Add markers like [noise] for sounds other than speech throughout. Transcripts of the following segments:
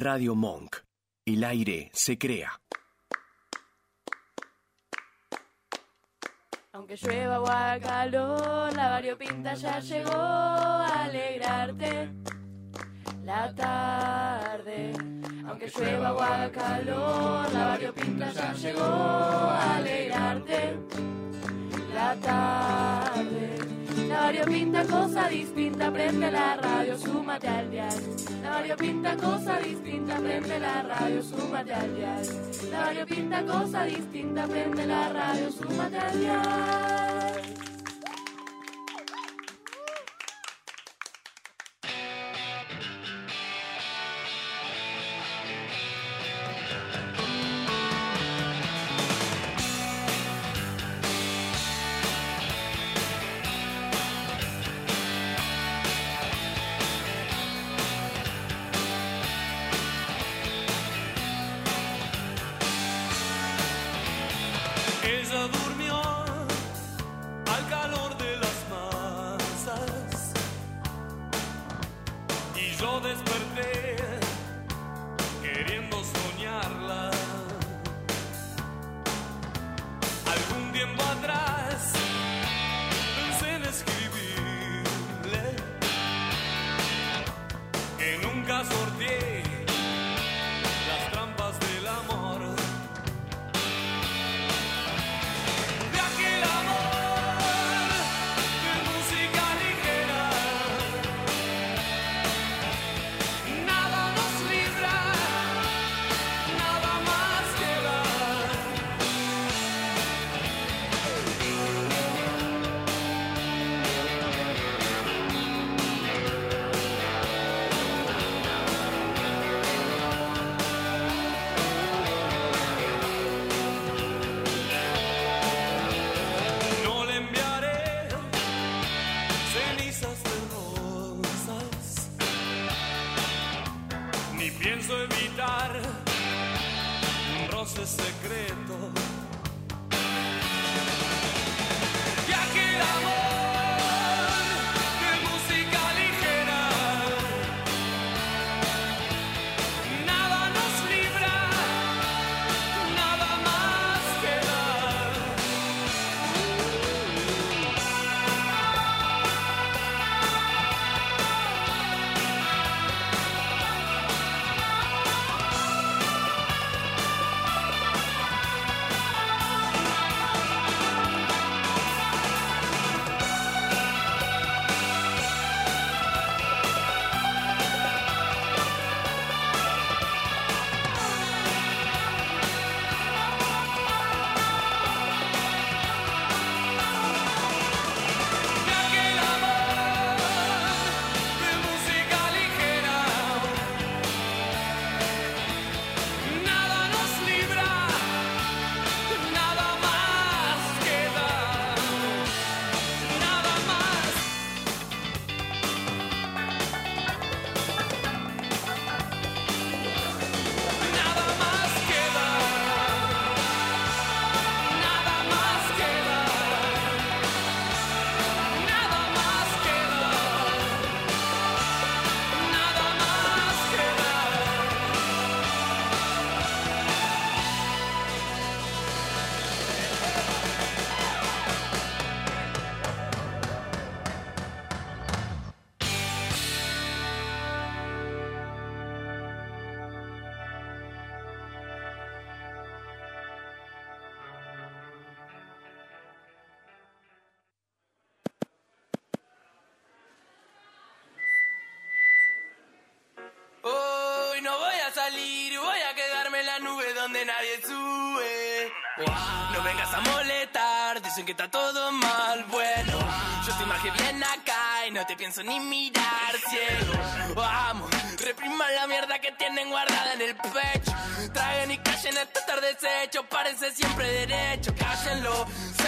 Radio Monk. El aire se crea. Aunque llueva o haga calor, la variopinta ya llegó a alegrarte la tarde. Aunque llueva o haga calor, la variopinta ya llegó a alegrarte la tarde. La variopinta cosa distinta, prende la radio, súmate al dial. La variopinta cosa distinta, prende la radio, súmate al dial. La variopinta cosa distinta, prende la radio, súmate al dial. A molestar, dicen que está todo mal. Bueno, yo más que bien acá y no te pienso ni mirar ciego. Vamos, repriman la mierda que tienen guardada en el pecho. Traguen y callen este tarde desecho, párense siempre derecho. Cállenlo,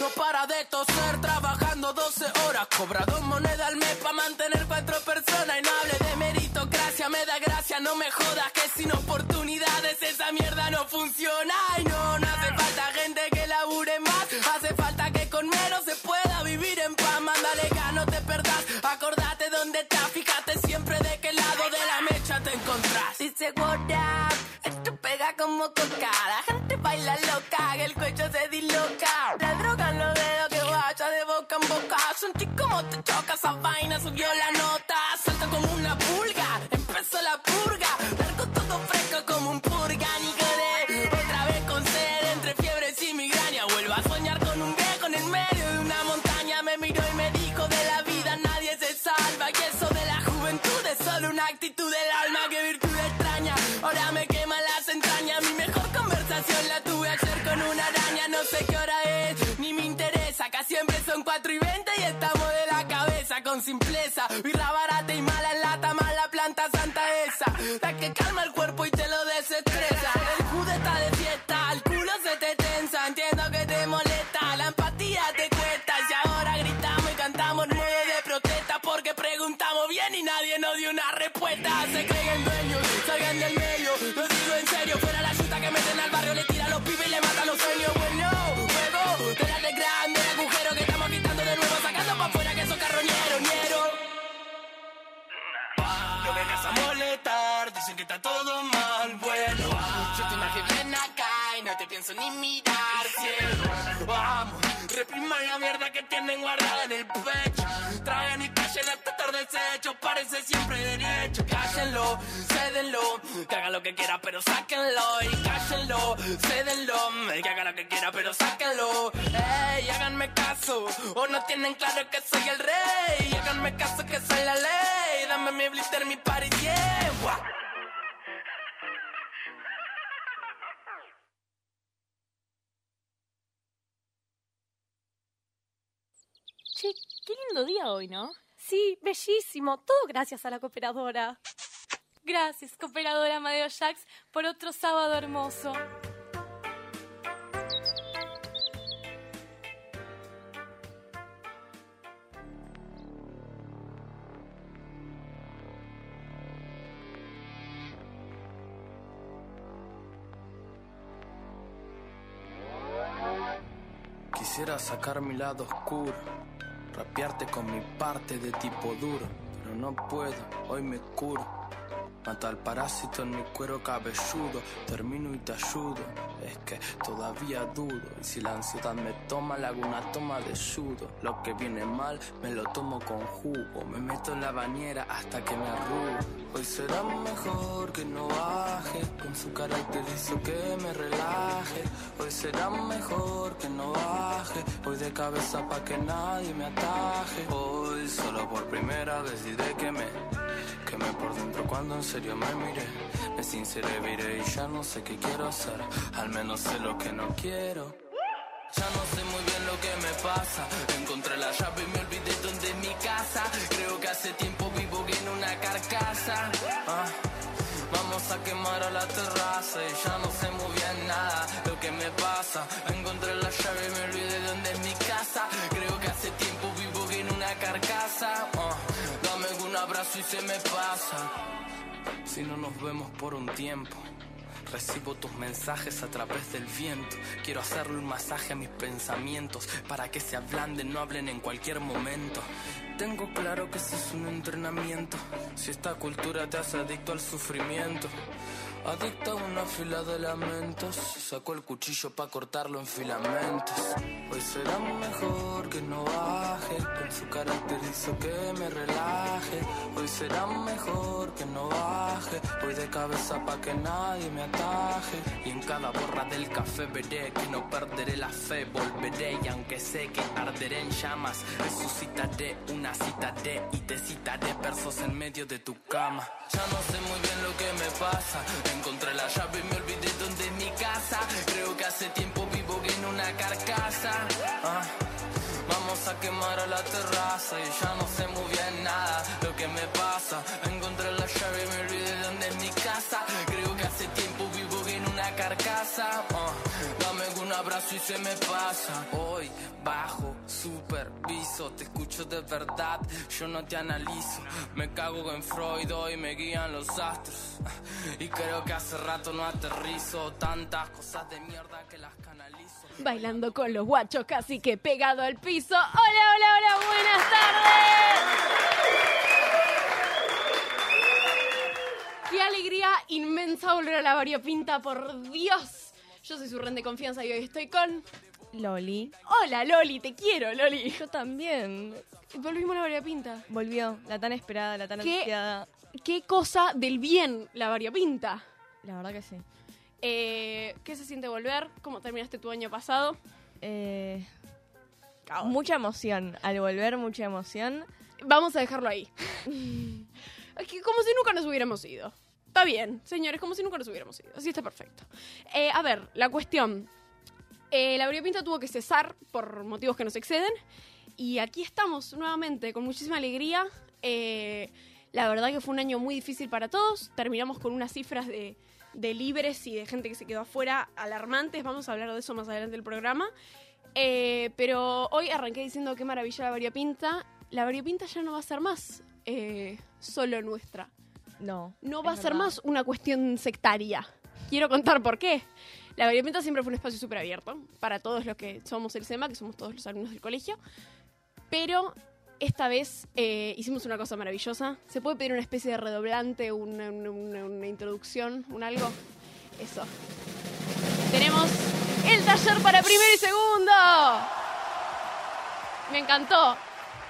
No para de toser, trabajando 12 horas. Cobra dos monedas al mes para mantener cuatro personas. Y no hable de meritocracia, me da gracia, no me jodas. Que sin oportunidades esa mierda no funciona. Y no, no hace falta gente que labure más. Hace falta que con menos se pueda vivir en paz. Mándale no te perdás. Acordate dónde estás, fíjate siempre de qué lado de la mecha te encontrás. Dice what esto pega como coca. La gente baila loca, el cuello se disloca. Te choca esa vaina, subió la nota. Salta como una pulga, empezó la purga. Simpleza. Birra barata y mala lata, mala planta santa esa. La que calma el cuerpo y te lo desestresa. El jude está de fiesta, el culo se te tensa. Entiendo que te molesta, la empatía te cuesta. Y ahora gritamos y cantamos nueve de protesta porque preguntamos bien y nadie nos dio una respuesta. Se creen ni mirar, cielo. Vamos, reprima la mierda que tienen guardada en el pecho. Traen y callen hasta tarde desecho, parece siempre derecho. Cállenlo, cédenlo, que haga lo que quiera, pero sáquenlo. Y cállenlo, cédenlo, que haga lo que quiera, pero sáquenlo. Ey, háganme caso, o no tienen claro que soy el rey. Háganme caso que soy la ley, dame mi blister, mi party, yeah. Qué lindo día hoy, ¿no? Sí, bellísimo. Todo gracias a la cooperadora. Gracias, cooperadora Amadeo Jax, por otro sábado hermoso. Quisiera sacar mi lado oscuro, rapearte con mi parte de tipo duro, pero no puedo, hoy me curo. Mata al parásito en mi cuero cabelludo, termino y te ayudo. Es que todavía dudo, y si la ansiedad me toma, le hago una toma de sudo. Lo que viene mal, me lo tomo con jugo. Me meto en la bañera hasta que me arrugo. Hoy será mejor que no baje, con su carácter hizo que me relaje. Hoy será mejor que no baje, voy de cabeza pa' que nadie me ataje. Hoy solo por primera vez diré que me quemé por dentro cuando en serio me miré. Me sinceré, viré y ya no sé qué quiero hacer. Al menos sé lo que no quiero. Ya no sé muy bien lo que me pasa. Encontré la llave y me olvidé dónde es mi casa. Creo que hace tiempo vivo en una carcasa. Ah, Vamos a quemar a la terraza y ya no sé muy bien nada lo que me pasa. Se me pasa. Si no nos vemos por un tiempo. Recibo tus mensajes a través del viento. Quiero hacerle un masaje a mis pensamientos para que se ablanden, no hablen en cualquier momento. Tengo claro que ese es un entrenamiento. Si esta cultura te hace adicto al sufrimiento. Adicta a una fila de lamentos. Sacó el cuchillo para cortarlo en filamentos. Hoy será mejor que no baje. Con su carácter hizo que me relaje. Hoy será mejor que no baje. Voy de cabeza pa' que nadie me ataje. Y en cada borra del café veré que no perderé la fe. Volveré y aunque sé que arderé en llamas, resucitaré una cita de y te citaré versos en medio de tu cama. Ya no sé muy bien lo que me pasa. Encontré la llave y me olvidé dónde es mi casa. Creo que hace tiempo vivo en una carcasa. Ah, Vamos a quemar a la terraza y ya no sé muy bien nada lo que me pasa. Encontré la llave y me olvidé dónde es mi casa. Creo que hace tiempo vivo en una carcasa. Ah, abrazo y se me pasa. Hoy bajo, superviso, te escucho de verdad, yo no te analizo. Me cago en Freud hoy me guían los astros. Y creo que hace rato no aterrizo tantas cosas de mierda que las canalizo. Bailando con los guachos casi que pegado al piso. Hola, hola, hola, buenas tardes. Qué alegría inmensa volver a la variopinta, por Dios. Yo soy su ren de confianza y hoy estoy con... Loli. Hola, Loli, te quiero, Loli. Yo también. Volvimos a la variopinta. Volvió, la tan esperada, la tan ¿Qué? ansiada. Qué cosa del bien la variopinta. La verdad que sí. Eh, ¿Qué se siente volver? ¿Cómo terminaste tu año pasado? Eh, mucha emoción. Al volver, mucha emoción. Vamos a dejarlo ahí. [laughs] Como si nunca nos hubiéramos ido. Está bien, señores, como si nunca nos hubiéramos ido. Así está perfecto. Eh, a ver, la cuestión. Eh, la variopinta tuvo que cesar por motivos que nos exceden. Y aquí estamos nuevamente con muchísima alegría. Eh, la verdad que fue un año muy difícil para todos. Terminamos con unas cifras de, de libres y de gente que se quedó afuera alarmantes. Vamos a hablar de eso más adelante del programa. Pero hoy arranqué diciendo qué maravilla la variopinta. La variopinta ya no va a ser más solo nuestra. No. No va a ser verdad. más una cuestión sectaria. Quiero contar por qué. La variopinta siempre fue un espacio súper abierto para todos los que somos el SEMA, que somos todos los alumnos del colegio. Pero esta vez eh, hicimos una cosa maravillosa. ¿Se puede pedir una especie de redoblante, una- una introducción, un algo? Eso. Tenemos el taller para primero y segundo. Me encantó.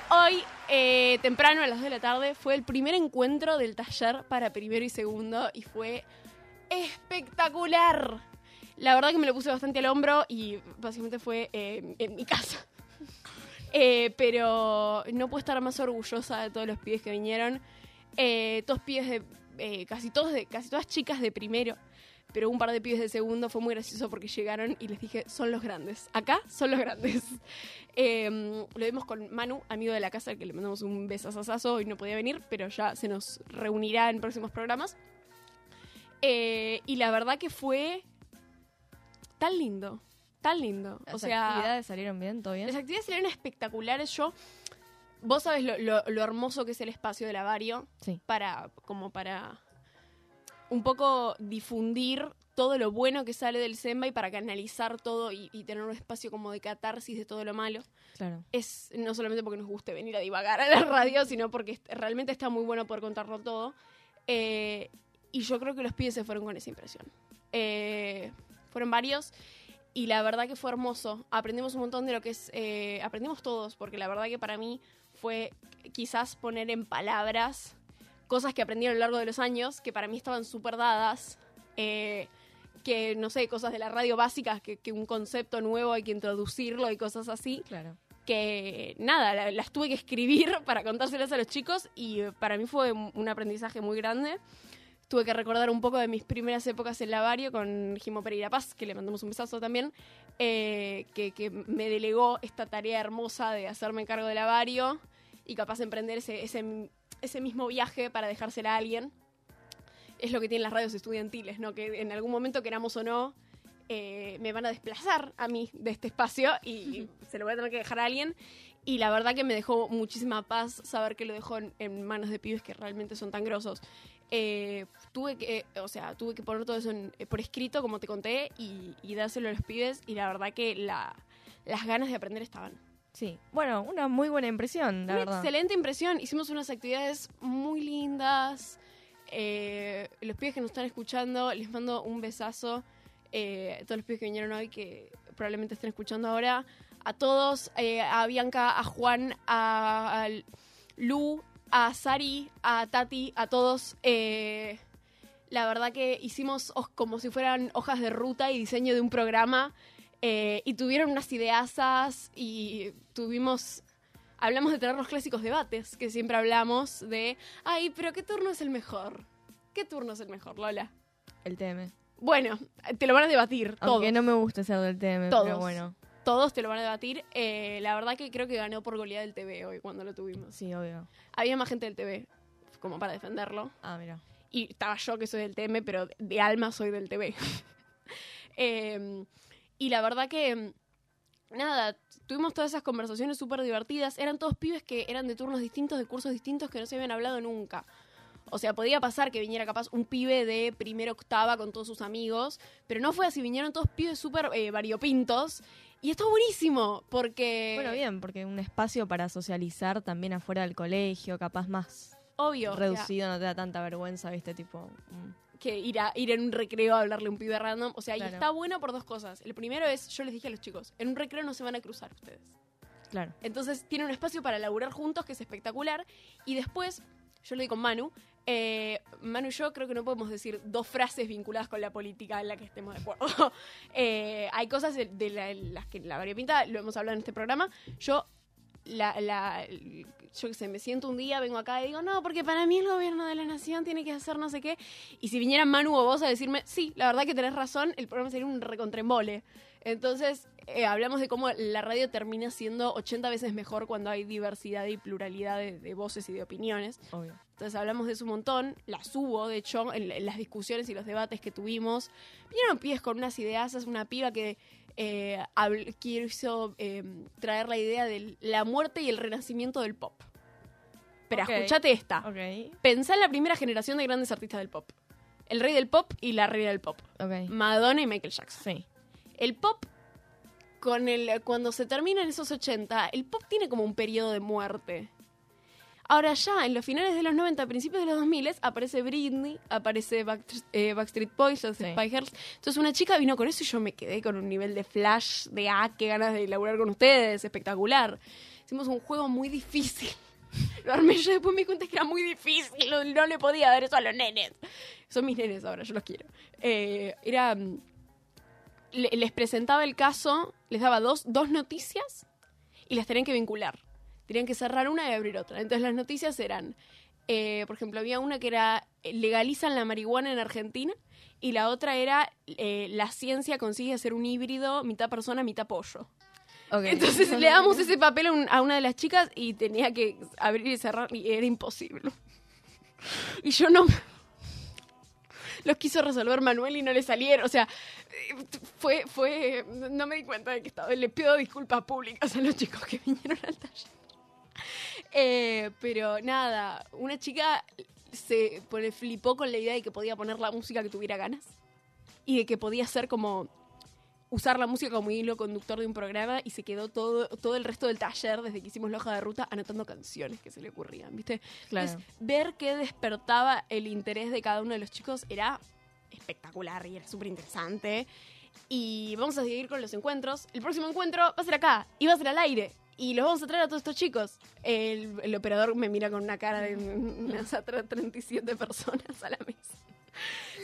Hoy, eh, temprano, a las 2 de la tarde, fue el primer encuentro del taller para primero y segundo y fue espectacular. La verdad que me lo puse bastante al hombro y básicamente fue eh, en mi casa. [laughs] Eh, pero no puedo estar más orgullosa de todos los pibes que vinieron. Todos pibes de. casi, todos de, casi todas chicas de primero. Pero un par de pibes de segundo fue muy gracioso porque llegaron y les dije, son los grandes. Acá son los grandes. [laughs] Eh, lo vimos con Manu, amigo de la casa, al que le mandamos un besazazazo. Hoy no podía venir, pero ya se nos reunirá en próximos programas. Eh, y la verdad que fue tan lindo. Tan lindo. Las o sea, actividades salieron bien, todo bien. las actividades salieron espectaculares. Yo, vos lo, lo- lo hermoso que es el espacio del Avario Sí. para, como para un poco difundir todo lo bueno que sale del Semba y para canalizar todo y, y tener un espacio como de catarsis de todo lo malo. Claro. Es no solamente porque nos guste venir a divagar a la radio, sino porque realmente está muy bueno poder contarlo todo. Eh, y yo creo que los pibes se fueron con esa impresión. Eh, fueron varios y la verdad que fue hermoso. Aprendimos un montón de lo que es... eh, aprendimos todos, porque la verdad que para mí fue quizás poner en palabras cosas que aprendí a lo largo de los años, que para mí estaban súper dadas. eh, que, no sé, cosas de la radio básicas, que, que un concepto nuevo hay que introducirlo y cosas así Claro. que nada, la- las tuve que escribir [laughs] para contárselas a los chicos y para mí fue un un aprendizaje muy grande. Tuve que recordar un poco de mis primeras épocas en Lavario con Jimo Pereira Paz, que le mandamos un besazo también, eh, que, que me delegó esta tarea hermosa de hacerme cargo de Lavario y capaz de emprender ese, ese, ese mismo viaje para dejársela a alguien. Es lo que tienen las radios estudiantiles, ¿no? Que en algún momento, queramos o no, eh, me van a desplazar a mí de este espacio y se lo voy a tener que dejar a alguien. Y la verdad que me dejó muchísima paz saber que lo dejó en, en manos de pibes que realmente son tan grosos. Eh, tuve que, o sea, tuve que poner todo eso en- eh, por escrito, como te conté, y, y dárselo a los pibes. Y la verdad que la- las ganas de aprender estaban. Sí. Bueno, una muy buena impresión, la Una verdad. excelente impresión. Hicimos unas actividades muy lindas. Eh, los pibes que nos están escuchando, les mando un besazo. Eh, todos los pibes que vinieron hoy, que probablemente estén escuchando ahora. A todos, eh, a Bianca, a Juan, a, a Lu, a Sari, a Tati, a todos. Eh, la verdad que hicimos como si fueran hojas de ruta y diseño de un programa. Eh, y tuvieron unas ideasas y tuvimos hablamos de tener los clásicos debates, que siempre hablamos de, ay, pero ¿qué turno es el mejor? ¿Qué turno es el mejor, Lola? El TM. Bueno, te lo van a debatir todos. Aunque no me gusta ser del TM, Todos. pero bueno. Todos te lo van a debatir. Eh, la verdad que creo que ganó por goleada el TV hoy cuando lo tuvimos. Sí, obvio. Había más gente del TV como para defenderlo. Ah, mira. Y estaba yo que soy del TM, pero de alma soy del TV. [laughs] Eh, Y la verdad que, mm, nada, tuvimos todas esas conversaciones súper divertidas. Eran todos pibes que eran de turnos distintos, de cursos distintos, que no se habían hablado nunca. O sea, podía pasar que viniera capaz un pibe de primera octava con todos sus amigos, pero no fue así, vinieron todos pibes súper eh, variopintos. Y estuvo buenísimo, porque... Bueno, bien, porque un espacio para socializar también afuera del colegio, capaz más Obvio. o sea, reducido, no te da tanta vergüenza, ¿viste? Tipo. mm. Que ir, a, ir en un recreo a hablarle a un pibe random. O sea, y está bueno por dos cosas. El primero es, yo les dije a los chicos, en un recreo no se van a cruzar ustedes. Claro. Entonces tienen un espacio para laburar juntos que es espectacular. Y después, yo lo di con Manu, eh, Manu y yo creo que no podemos decir dos frases vinculadas con la política en la que estemos de acuerdo. [laughs] Eh, hay cosas de, de la- las que la variopinta, lo hemos hablado en este programa, yo... La, la- yo qué sé, me siento un día, vengo acá y digo, no, porque para mí el gobierno de la nación tiene que hacer no sé qué. Y si vinieran Manu o vos a decirme, sí, la verdad que tenés razón, el programa sería un recontrembole. Entonces, eh, hablamos de cómo la radio termina siendo 80 veces mejor cuando hay diversidad y pluralidad de, de voces y de opiniones. Obvio. Entonces hablamos de eso un montón, las hubo, de hecho, en, en las discusiones y los debates que tuvimos. Vinieron pibes con unas ideas, es una piba que eh, quiso eh, traer la idea de la muerte y el renacimiento del pop. Pero Ok. escuchate esta. Ok. Pensá en la primera generación de grandes artistas del pop. El rey del pop y la reina del pop. Madonna y Michael Jackson. Sí. El pop, con el, cuando se termina en esos 80, el pop tiene como un periodo de muerte. Ahora ya, en los finales de los 90, principios de los 2000, aparece Britney, aparece Backstreet, eh, Backstreet Boys, los Sí. Spice Girls. Entonces una chica vino con eso y yo me quedé con un nivel de flash, de ah, qué ganas de laburar con ustedes, espectacular. Hicimos un juego muy difícil. [laughs] Lo armé yo después me di cuenta que era muy difícil, no, no le podía dar eso a los nenes. Son mis nenes ahora, yo los quiero. Eh, era mm, le- les presentaba el caso, les daba dos, dos noticias y las tenían que vincular. Tenían que cerrar una y abrir otra. Entonces las noticias eran, eh, por ejemplo, había una que era eh, legalizan la marihuana en Argentina y la otra era eh, la ciencia consigue hacer un híbrido mitad persona, mitad pollo. Entonces le damos ese papel a, un- a una de las chicas y tenía que abrir y cerrar y era imposible. Y yo no... Los quiso resolver Manuel y no le salieron. O sea, fue, fue, no me di cuenta de que estaba. Le pido disculpas públicas a los chicos que vinieron al taller. [laughs] Eh, pero nada, una chica se pone, flipó con la idea de que podía poner la música que tuviera ganas y de que podía ser como usar la música como hilo conductor de un programa y se quedó todo, todo el resto del taller, desde que hicimos la hoja de ruta, anotando canciones que se le ocurrían, ¿viste? Claro. Entonces, ver qué despertaba el interés de cada uno de los chicos era espectacular y era súper interesante. Y vamos a seguir con los encuentros. El próximo encuentro va a ser acá y va a ser al aire. Y los vamos a traer a todos estos chicos. El, el operador me mira con una cara de me vas a traer 37 personas a la mesa.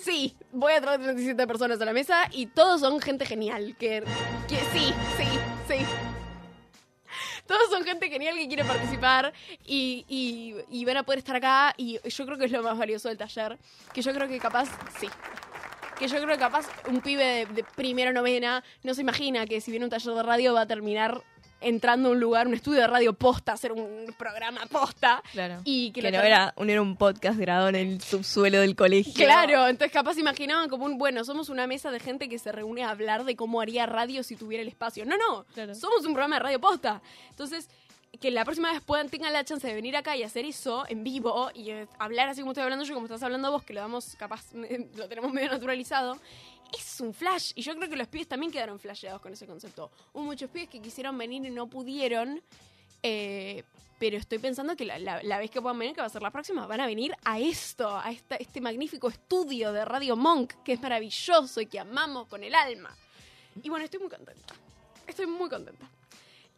Sí, voy a traer 37 personas a la mesa y todos son gente genial. Que, que sí, sí, sí. Todos son gente genial que quiere participar y, y- y van a poder estar acá. Y yo creo que es lo más valioso del taller. Que yo creo que capaz, sí. Que yo creo que capaz un pibe de, de primera novena no se imagina que si viene un taller de radio va a terminar entrando a un lugar, un estudio de radio posta, hacer un programa posta. Claro. Y que, que lo no era, un, era un podcast grabado en el subsuelo del colegio. Claro, entonces capaz imaginaban como un, bueno, somos una mesa de gente que se reúne a hablar de cómo haría radio si tuviera el espacio. No, no, Claro. somos un programa de radio posta. Entonces, que la próxima vez puedan, tengan la chance de venir acá y hacer eso en vivo y eh, hablar así como estoy hablando yo, como estás hablando vos, que lo damos capaz, [laughs] lo tenemos medio naturalizado. Es un flash. Y yo creo que los pibes también quedaron flasheados con ese concepto. Hubo muchos pibes que quisieron venir y no pudieron. eh, pero estoy pensando que la, vez que puedan venir, que va a ser la próxima, van a venir a esto, a este magnífico estudio de Radio Monk, que es maravilloso y que amamos con el alma. Y bueno, estoy muy contenta. Estoy muy contenta.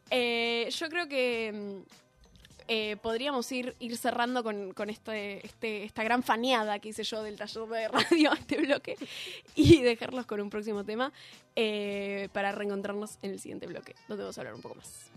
Eh, yo creo que mm, eh, podríamos ir, ir cerrando con, con este, este, esta gran faneada que hice yo del taller de radio [laughs] a este bloque y dejarlos con un próximo tema eh, para reencontrarnos en el siguiente bloque, donde vamos a hablar un poco más.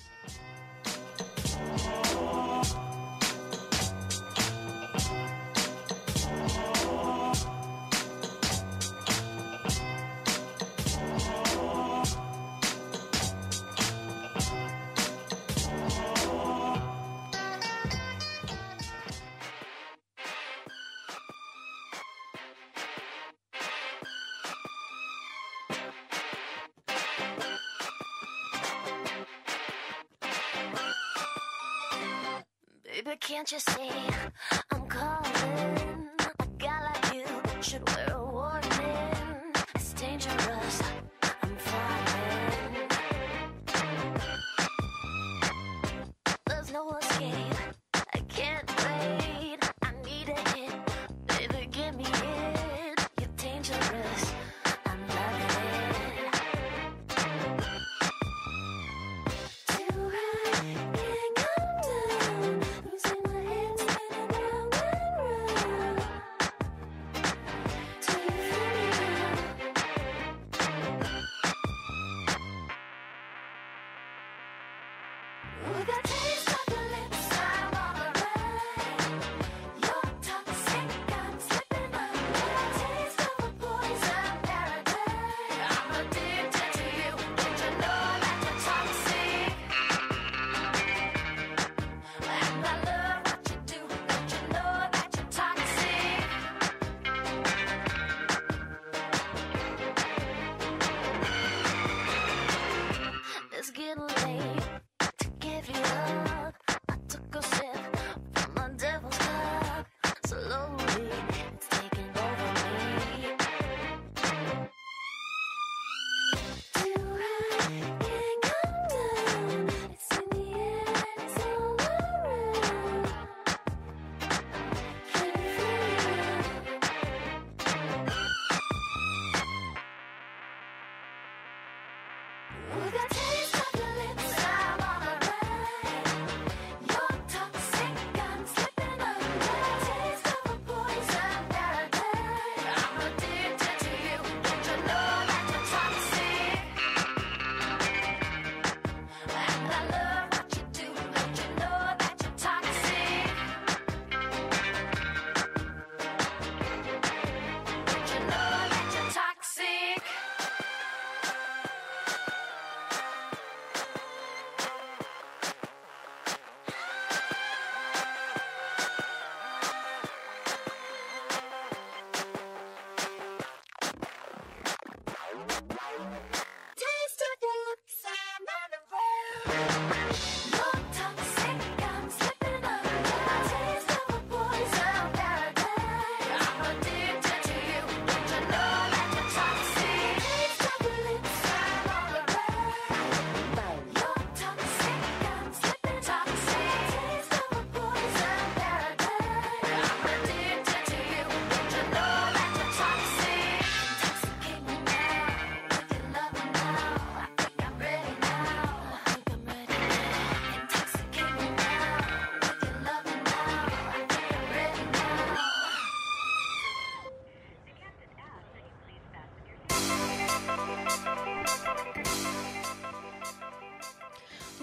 Baby, can't you see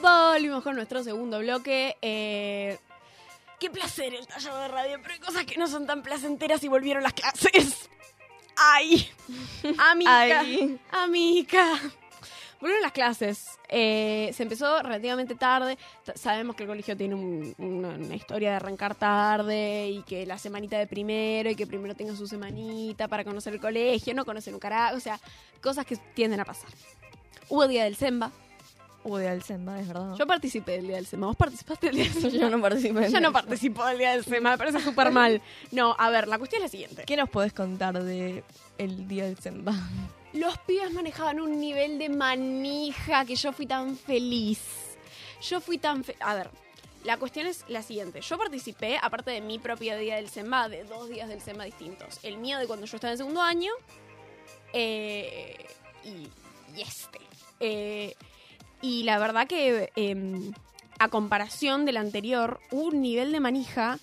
Volvimos con nuestro segundo bloque. Eh, qué placer el taller de radio, pero hay cosas que no son tan placenteras y volvieron las clases. ¡Ay! [laughs] Amica. Ay. Amica. Volvieron las clases. Eh, se empezó relativamente tarde. Sabemos que el colegio tiene un- una, una historia de arrancar tarde y que la semanita de primero y que primero tengan su semanita para conocer el colegio, no conocer un carajo. O sea, cosas que tienden a pasar. Hubo día del Semba. Día del Semba, es verdad. Yo participé del día del SEMA. ¿Vos participaste del día del SEMA? [laughs] Yo no participé. Yo no participo del día del SEMA, me parece súper mal. No, a ver, la cuestión es la siguiente. ¿Qué nos podés contar de el día del Semba? Los pibes manejaban un nivel de manija que yo fui tan feliz. Yo fui tan fe- A ver, la cuestión es la siguiente. Yo participé, aparte de mi propio día del SEMA, de dos días del SEMA distintos. El mío de cuando yo estaba en segundo año eh, y, y este. Eh, y la verdad que eh, a comparación del anterior, hubo un nivel de manija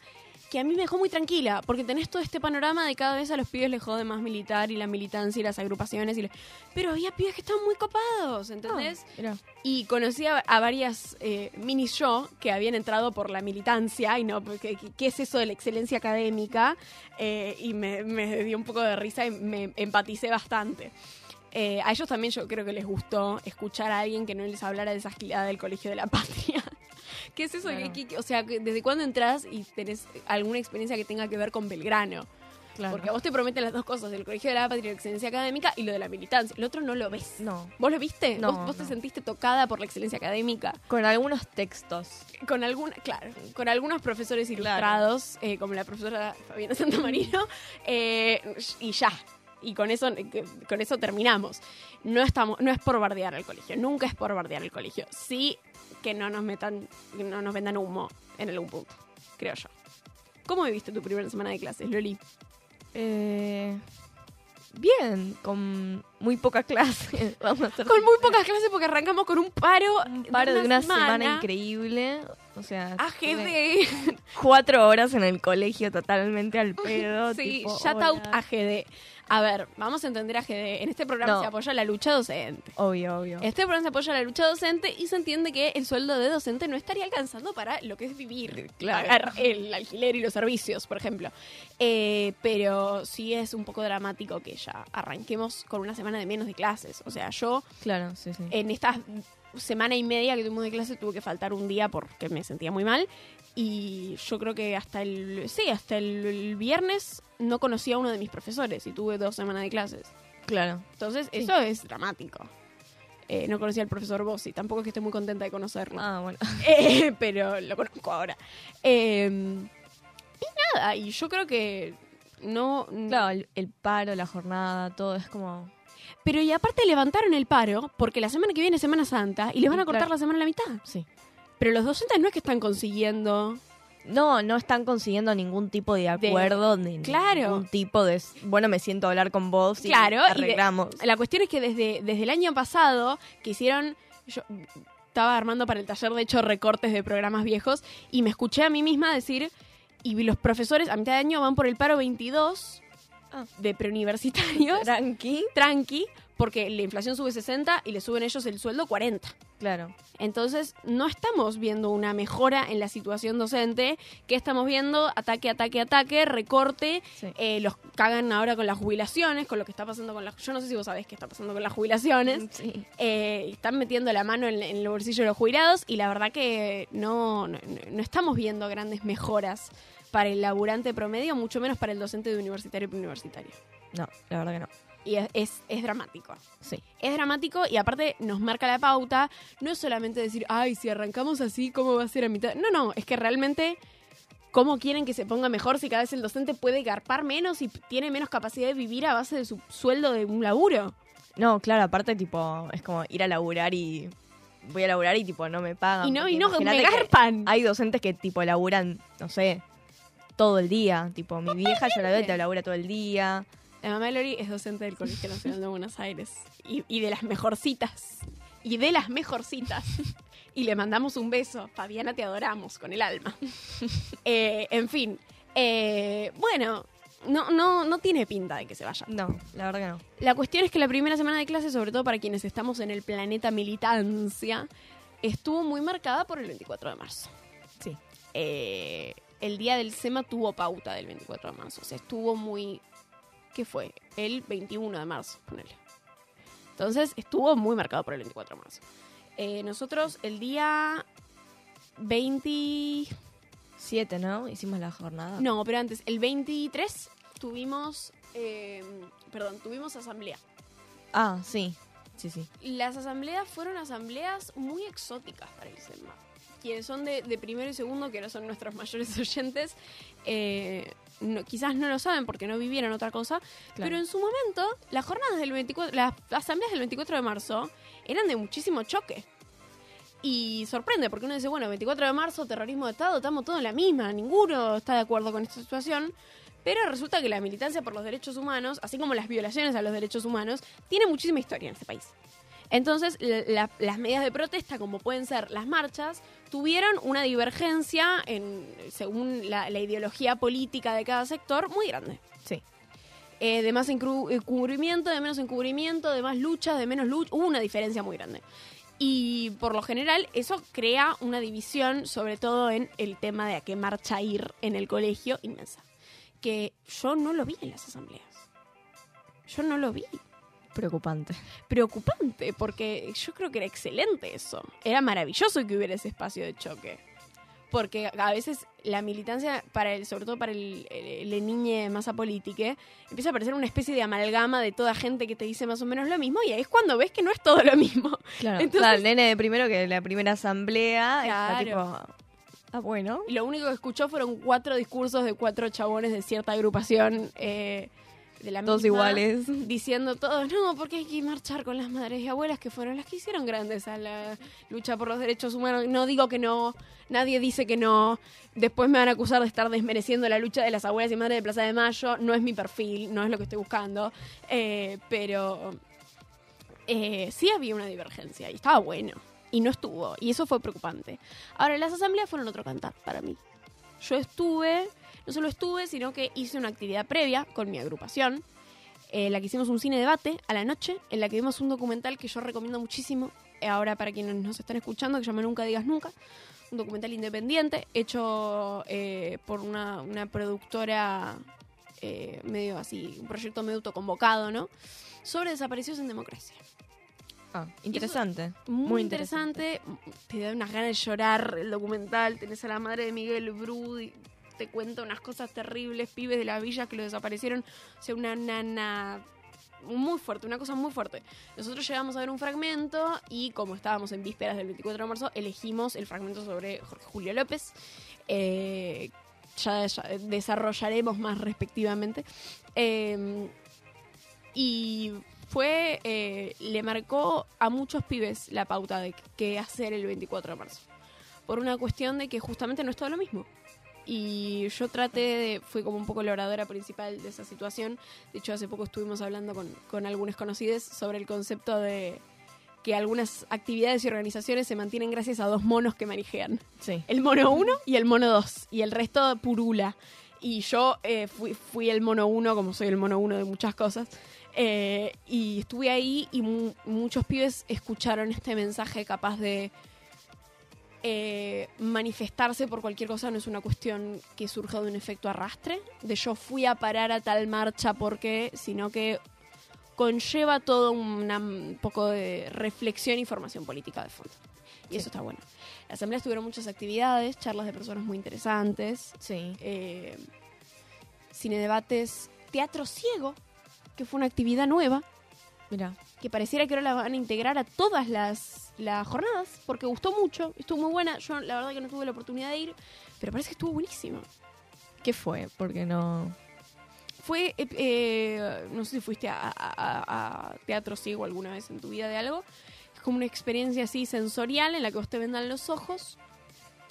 que a mí me dejó muy tranquila, porque tenés todo este panorama de cada vez a los pibes les jode más militar y la militancia y las agrupaciones. Y le- Pero había pibes que estaban muy copados, ¿entendés? Mira. Y conocí a, a varias eh, mini yo que habían entrado por la militancia y no, porque ¿qué, qué es eso de la excelencia académica? Eh, y me, me dio un poco de risa y me empaticé bastante. Eh, a ellos también yo creo que les gustó escuchar a alguien que no les hablara de esa esquilada del colegio de la [laughs] patria. ¿Qué es eso? Claro. ¿Qué- qué- o sea, ¿desde cuándo entras y tenés alguna experiencia que tenga que ver con Belgrano? Claro. Porque a vos te prometen las dos cosas, el colegio de la patria y la excelencia académica y lo de la militancia. El otro no lo ves. No. ¿Vos lo viste? No, ¿Vos, vos te sentiste tocada por la excelencia académica? Con algunos textos. Con alguna, claro, con algunos profesores ilustrados, eh, como la profesora Fabiana Santamarino, [laughs] eh, y ya. Y con eso, con eso terminamos. No estamos, no es por bardear al colegio, nunca es por bardear al colegio. Sí que no nos metan, no nos vendan humo en algún punto, creo yo. ¿Cómo viviste tu primera semana de clases, Loli? Eh, bien, con muy poca clase. [laughs] Vamos a hacer Con muy pocas clases porque arrancamos con un paro, un paro de una semana, increíble. O sea, AGD. cuatro horas en el colegio totalmente al pedo. Sí, tipo, shout out hola. AGD. A ver, vamos a entender AGD. En este programa No. se apoya la lucha docente. Obvio, obvio. Este programa se apoya la lucha docente y se entiende que el sueldo de docente no estaría alcanzando para lo que es vivir, Claro. pagar el alquiler y los servicios, por ejemplo. Eh, pero sí es un poco dramático que ya arranquemos con una semana de menos de clases. O sea, yo Claro, sí, sí. en esta semana y media que tuvimos de clase tuve que faltar un día porque me sentía muy mal. Y yo creo que hasta el, sí, hasta el, el viernes no conocí a uno de mis profesores y tuve dos semanas de clases. claro. Entonces, eso es dramático. Eh, no conocí al profesor Bossi, tampoco es que esté muy contenta de conocerlo. Ah, bueno. [laughs] Eh, pero lo conozco ahora. Eh, y nada, y yo creo que no... Claro, el, el paro, la jornada, todo es como... Pero y aparte levantaron el paro porque la semana que viene es Semana Santa y les van a cortar claro. la semana a la mitad. Sí. Pero los docentes no es que están consiguiendo... No, no están consiguiendo ningún tipo de acuerdo, ni Claro. ningún tipo de... Bueno, me siento a hablar con vos y Claro, y de- arreglamos. La cuestión es que desde, desde el año pasado que hicieron... Yo estaba armando para el taller, de hecho, recortes de programas viejos y me escuché a mí misma decir, y los profesores a mitad de año van por el paro 22 Ah. de preuniversitarios, [laughs] Tranqui. tranqui, porque la inflación sube 60 y le suben ellos el sueldo 40. Claro. Entonces, no estamos viendo una mejora en la situación docente. que estamos viendo? Ataque, ataque, ataque, recorte. Sí. Eh, los cagan ahora con las jubilaciones, con lo que está pasando con las... Yo no sé si vos sabés qué está pasando con las jubilaciones. Sí. Eh, están metiendo la mano en, en el bolsillo de los jubilados y la verdad que no, no, no estamos viendo grandes mejoras para el laburante promedio, mucho menos para el docente de universitario y universitario. No, la verdad que no. Y es, es, es dramático. Sí. Es dramático y aparte nos marca la pauta. No es solamente decir, ay, si arrancamos así, ¿cómo va a ser a mitad? No, no, es que realmente, ¿cómo quieren que se ponga mejor si cada vez el docente puede garpar menos y tiene menos capacidad de vivir a base de su sueldo de un laburo? No, claro, aparte, tipo, es como ir a laburar y... Voy a laburar y, tipo, no me pagan. y no, y no, me garpan. Hay docentes que, tipo, laburan, no sé, todo el día. Tipo, mi vieja, yo la veo, te labura todo el día. La mamá de Lori es docente del Colegio Nacional de Buenos Aires y, y de las mejorcitas. Y de las mejorcitas. Y le mandamos un beso. Fabiana, te adoramos con el alma. Eh, en fin. eh, bueno, no, no, no tiene pinta de que se vaya. No, la verdad que no. La cuestión es que la primera semana de clase, sobre todo para quienes estamos en el planeta militancia, estuvo muy marcada por el 24 de marzo. Sí. Eh, el día del SEMA tuvo pauta del 24 de marzo. O sea, estuvo muy... ¿Qué fue? El 21 de marzo, ponele. Entonces, estuvo muy marcado por el 24 de marzo. Eh, nosotros el día 20... Siete, ¿no? Hicimos la jornada. No, pero antes, el 23 tuvimos... eh, perdón, tuvimos asamblea. Ah, sí. Sí, sí. Las asambleas fueron asambleas muy exóticas para el SEMA. Quienes son de, de primero y segundo, que no son nuestros [laughs] mayores oyentes, eh, no- quizás no lo saben porque no vivieron otra cosa, Claro. pero en su momento las jornadas del 24, las asambleas del 24 de marzo eran de muchísimo choque. Y sorprende porque uno dice, bueno, 24 de marzo, terrorismo de Estado, estamos todos en la misma, ninguno está de acuerdo con esta situación. Pero resulta que la militancia por los derechos humanos, así como las violaciones a los derechos humanos, tiene muchísima historia en este país. Entonces, la- la- las medidas de protesta, como pueden ser las marchas, tuvieron una divergencia en, según la, la ideología política de cada sector muy grande. Sí. Eh, de más encubrimiento, de menos encubrimiento, de más luchas, de menos lucha, hubo una diferencia muy grande. Y por lo general eso crea una división, sobre todo en el tema de a qué marcha ir en el colegio, inmensa. Que yo no lo vi en las asambleas. Yo no lo vi. Preocupante. Preocupante, porque yo creo que era excelente eso. Era maravilloso que hubiera ese espacio de choque. porque a veces la militancia, para el, sobre todo para el, el, el niñe masa política, empieza a parecer una especie de amalgama de toda gente que te dice más o menos lo mismo y ahí es cuando ves que no es todo lo mismo. Claro, Entonces- claro, el nene de primero que la primera asamblea está Claro. tipo. Ah, bueno. Y lo único que escuchó fueron cuatro discursos de cuatro chabones de cierta agrupación eh, de la Todos misma, iguales. [laughs] Diciendo todos, no, porque hay que marchar con las madres y abuelas que fueron las que hicieron grandes a la lucha por los derechos humanos. No digo que no, nadie dice que no. Después me van a acusar de estar desmereciendo la lucha de las abuelas y madres de Plaza de Mayo. No es mi perfil, no es lo que estoy buscando. Eh, pero eh, sí había una divergencia y estaba bueno. Y no estuvo. Y eso fue preocupante. Ahora, las asambleas fueron otro cantar para mí. Yo estuve, no solo estuve, sino que hice una actividad previa con mi agrupación, eh, la que hicimos un cine debate a la noche, en la que vimos un documental que yo recomiendo muchísimo, eh, ahora para quienes nos están escuchando, que se llama Nunca Digas Nunca, un documental independiente hecho eh, por una, una productora eh, medio así, un proyecto medio autoconvocado, ¿no? Sobre desaparecidos en democracia. Ah, interesante. Muy, Muy interesante. Te da unas ganas de llorar el documental. Tenés a la madre de Miguel Brud te cuenta unas cosas terribles, pibes de la villa que lo desaparecieron. O sea, una nana muy fuerte, una cosa muy fuerte. Nosotros llegamos a ver un fragmento y como estábamos en vísperas del 24 de marzo, elegimos el fragmento sobre Jorge Julio López. Eh, ya, desarrollaremos más respectivamente. Eh, y fue, eh, le marcó a muchos pibes la pauta de qué hacer el 24 de marzo. Por una cuestión de que justamente no es todo lo mismo. Y yo traté de, fui como un poco la oradora principal de esa situación. De hecho, hace poco estuvimos hablando con, con algunos conocidos sobre el concepto de que algunas actividades y organizaciones se mantienen gracias a dos monos que manejan. Sí. El mono 1 y el mono 2. Y el resto purula. Y yo eh, fui, fui el mono 1, como soy el mono 1 de muchas cosas. Eh, y estuve ahí y mu- muchos pibes escucharon este mensaje capaz de eh, manifestarse por cualquier cosa. No es una cuestión que surja de un efecto arrastre. De yo fui a parar a tal marcha porque, sino que conlleva todo una- un poco de reflexión y formación política de fondo. Y eso está bueno. La asamblea tuvieron muchas actividades, charlas de personas muy interesantes, Sí. eh, cine debates, teatro ciego, que fue una actividad nueva, Mira. que pareciera que ahora la van a integrar a todas las, las jornadas, porque gustó mucho, estuvo muy buena. Yo la verdad que no tuve la oportunidad de ir, pero parece que estuvo buenísima. ¿Qué fue? Porque no. Fue, eh, eh, no sé si fuiste a, a- a- teatro ciego alguna vez en tu vida de algo. Es como una experiencia así sensorial en la que vos te vendan los ojos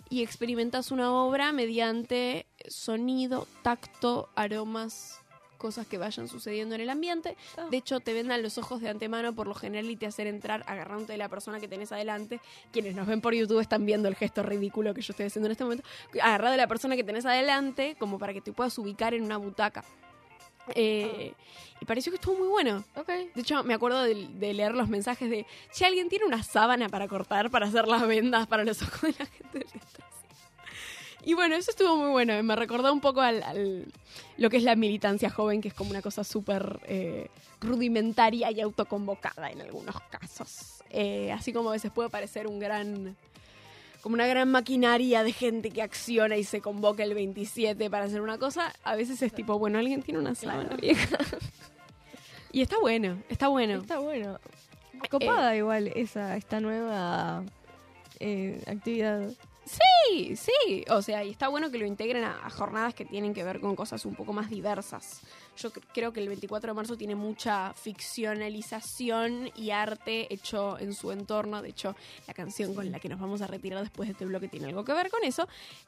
y experimentas una obra mediante sonido, tacto, aromas, cosas que vayan sucediendo en el ambiente. De hecho, te vendan los ojos de antemano por lo general y te hacen entrar agarrándote de la persona que tenés adelante. Quienes nos ven por YouTube están viendo el gesto ridículo que yo estoy haciendo en este momento. Agarrado de la persona que tenés adelante como para que te puedas ubicar en una butaca. Eh, Y pareció que estuvo muy bueno. De hecho, me acuerdo de, de leer los mensajes de si alguien tiene una sábana para cortar, para hacer las vendas para los ojos de la gente del teatro. Y bueno, eso estuvo muy bueno. Me recordó un poco al, al- lo que es la militancia joven, que es como una cosa súper eh, rudimentaria y autoconvocada en algunos casos. Eh, así como a veces puede parecer un gran como una gran maquinaria de gente que acciona y se convoca el 27 para hacer una cosa, a veces es tipo, bueno, alguien tiene una sábana vieja. [laughs] y está bueno, está bueno. Está bueno. Copada igual esa, esta nueva eh, actividad. Sí, sí. O sea, y está bueno que lo integren a, a jornadas que tienen que ver con cosas un poco más diversas. Yo cr- creo que el 24 de marzo tiene mucha ficcionalización y arte hecho en su entorno. De hecho, la canción con la que nos vamos a retirar después de este bloque tiene algo que ver con eso.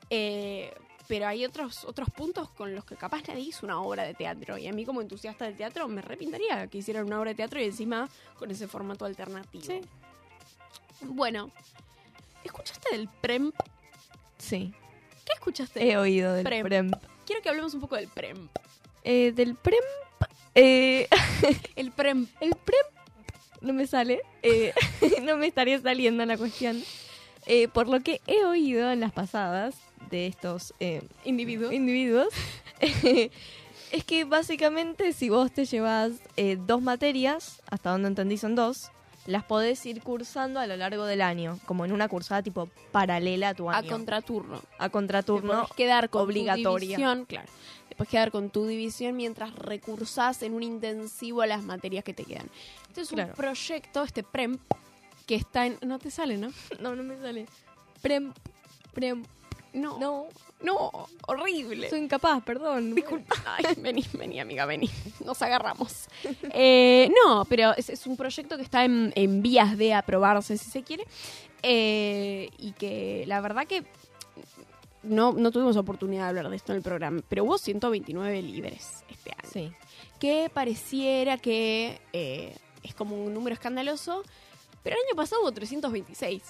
Eh, pero hay otros, otros puntos con los que capaz nadie hizo una obra de teatro. Y a mí como entusiasta del teatro me repintaría que hicieran una obra de teatro y encima con ese formato alternativo. Sí. Bueno, ¿escuchaste del PREMP? Sí. ¿Qué escuchaste? He oído del Prem. PREM. Quiero que hablemos un poco del PREMP. Eh, del PREM. eh, [laughs] El PREMP. el PREM no me sale. eh, [laughs] no me estaría saliendo la cuestión. Eh, por lo que he oído en las pasadas de estos eh, Individuo. individuos, [laughs] es que básicamente si vos te llevas eh, dos materias, hasta donde entendí son dos, las podés ir cursando a lo largo del año, como en una cursada tipo paralela a tu A año. contraturno. a contraturno. quedar con obligatoria. tu división, claro. Podés quedar con tu división mientras recursás en un intensivo las materias que te quedan. Este es un proyecto, este PREM, que está en... No te sale, ¿no? [laughs] No, no me sale. Prem, prem, No, no, no, horrible. soy incapaz, perdón. Disculpa. [laughs] Ay, vení, vení, amiga, vení. Nos agarramos. [laughs] Eh, no, pero es, es un proyecto que está en, en vías de aprobarse, si se quiere. eh, y que la verdad que no, no tuvimos oportunidad de hablar de esto en el programa, pero hubo 129 libres este año. Sí. Que pareciera que eh, es como un número escandaloso, pero el año pasado hubo 326.